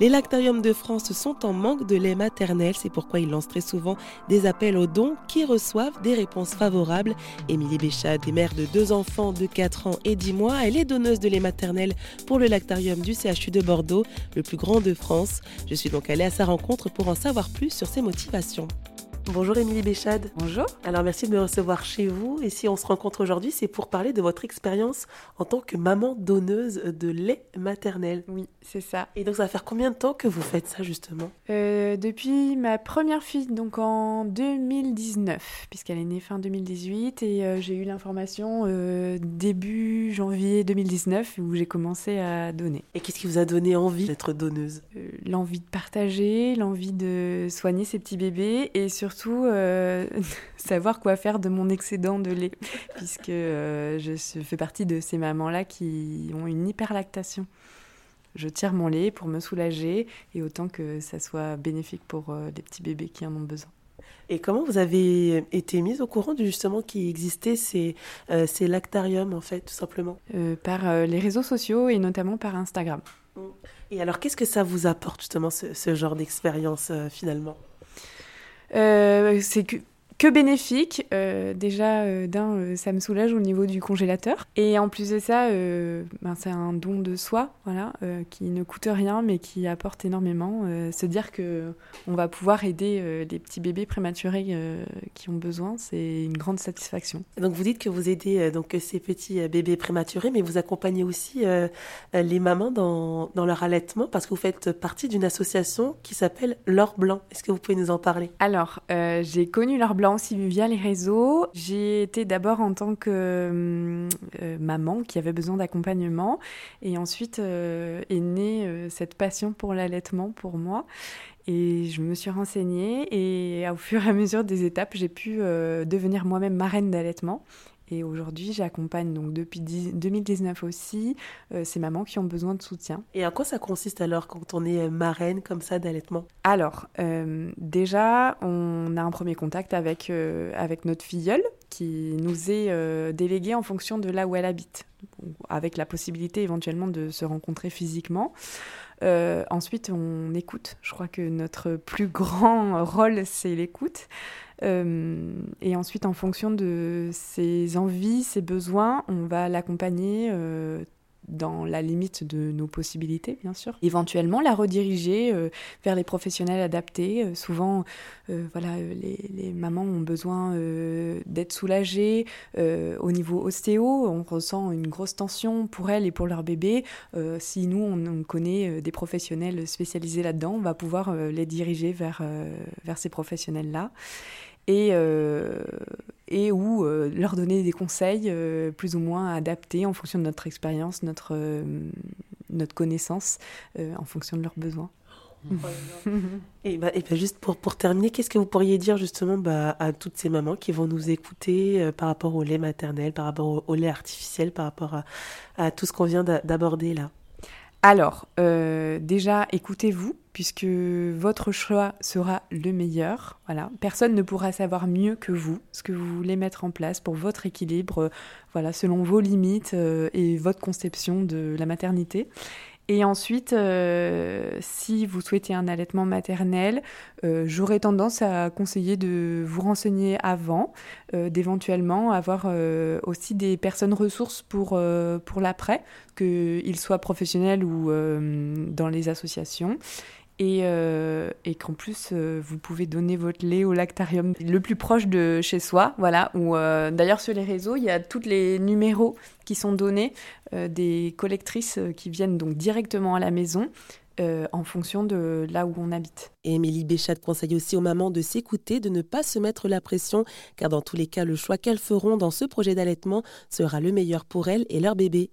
Les lactariums de France sont en manque de lait maternel, c'est pourquoi ils lancent très souvent des appels aux dons qui reçoivent des réponses favorables. Émilie Béchade est mère de deux enfants de 4 ans et 10 mois. Elle est donneuse de lait maternel pour le lactarium du CHU de Bordeaux, le plus grand de France. Je suis donc allée à sa rencontre pour en savoir plus sur ses motivations. Bonjour Émilie Béchade. Bonjour. Alors merci de me recevoir chez vous. Et si on se rencontre aujourd'hui, c'est pour parler de votre expérience en tant que maman donneuse de lait maternel. Oui, c'est ça. Et donc ça va faire combien de temps que vous faites ça justement? Euh, Depuis ma première fille, donc en 2019, puisqu'elle est née fin 2018. Et euh, j'ai eu l'information euh, début janvier 2019 où j'ai commencé à donner. Et qu'est-ce qui vous a donné envie d'être donneuse? L'envie de partager, l'envie de soigner ses petits bébés et surtout euh, savoir quoi faire de mon excédent de lait, puisque euh, je fais partie de ces mamans-là qui ont une hyperlactation. Je tire mon lait pour me soulager et autant que ça soit bénéfique pour euh, les petits bébés qui en ont besoin. Et comment vous avez été mise au courant justement qu'il existait ces, ces lactariums, en fait, tout simplement? Par les réseaux sociaux et notamment par Instagram. Et alors, qu'est-ce que ça vous apporte, justement, ce, ce genre d'expérience, finalement? euh, c'est que que bénéfique. Euh, déjà, euh, d'un, euh, ça me soulage au niveau du congélateur. Et en plus de ça, ben, c'est un don de soi, voilà, qui ne coûte rien, mais qui apporte énormément. se dire que on va pouvoir aider les petits bébés prématurés qui ont besoin, c'est une grande satisfaction. Donc vous dites que vous aidez donc ces petits bébés prématurés, mais vous accompagnez aussi les mamans dans, dans, leur allaitement parce que vous faites partie d'une association qui s'appelle L'Or Blanc. Est-ce que vous pouvez nous en parler? Alors, j'ai connu L'Or Blanc aussi via les réseaux. J'ai été d'abord en tant que euh, euh, maman qui avait besoin d'accompagnement et ensuite euh, est née cette passion pour l'allaitement pour moi. Et je me suis renseignée et au fur et à mesure des étapes, j'ai pu devenir moi-même marraine d'allaitement. Et aujourd'hui, j'accompagne donc depuis 2019 aussi euh, ces mamans qui ont besoin de soutien. Et à quoi ça consiste alors quand on est marraine comme ça d'allaitement? Alors, euh, déjà, on a un premier contact avec, euh, avec notre filleule qui nous est déléguée en fonction de là où elle habite, avec la possibilité éventuellement de se rencontrer physiquement. Ensuite, on écoute. Je crois que notre plus grand rôle, c'est l'écoute. Euh, et ensuite, en fonction de ses envies, ses besoins, on va l'accompagner euh, dans la limite de nos possibilités, bien sûr. Éventuellement, la rediriger euh, vers les professionnels adaptés. souvent, voilà, les, les, mamans ont besoin d'être soulagées. au niveau ostéo, on ressent une grosse tension pour elles et pour leur bébé. si nous, on, on connaît des professionnels spécialisés là-dedans, on va pouvoir les diriger vers, vers ces professionnels-là et, euh, et ou euh, leur donner des conseils euh, plus ou moins adaptés en fonction de notre expérience, notre, notre connaissance, en fonction de leurs besoins. et, bah, et bah, juste pour, pour terminer, qu'est-ce que vous pourriez dire justement bah, à toutes ces mamans qui vont nous écouter par rapport au lait maternel, par rapport au, lait artificiel, par rapport à tout ce qu'on vient d'aborder là? Alors, euh, déjà, écoutez-vous, puisque votre choix sera le meilleur. Voilà, personne ne pourra savoir mieux que vous ce que vous voulez mettre en place pour votre équilibre, euh, voilà, selon vos limites euh, et votre conception de la maternité. Et ensuite, euh, si vous souhaitez un allaitement maternel, euh, j'aurais tendance à conseiller de vous renseigner avant, euh, d'éventuellement avoir aussi des personnes ressources pour, pour l'après, qu'ils soient professionnels ou dans les associations et, euh, et qu'en plus euh, vous pouvez donner votre lait au lactarium le plus proche de chez soi, voilà. Ou euh, d'ailleurs sur les réseaux il y a tous les numéros qui sont donnés des collectrices qui viennent donc directement à la maison. en fonction de là où on habite. Et Émilie Béchat conseille aussi aux mamans de s'écouter, de ne pas se mettre la pression, car dans tous les cas, le choix qu'elles feront dans ce projet d'allaitement sera le meilleur pour elles et leur bébé.